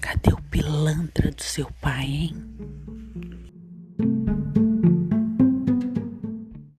Cadê o pilantra do seu pai, hein?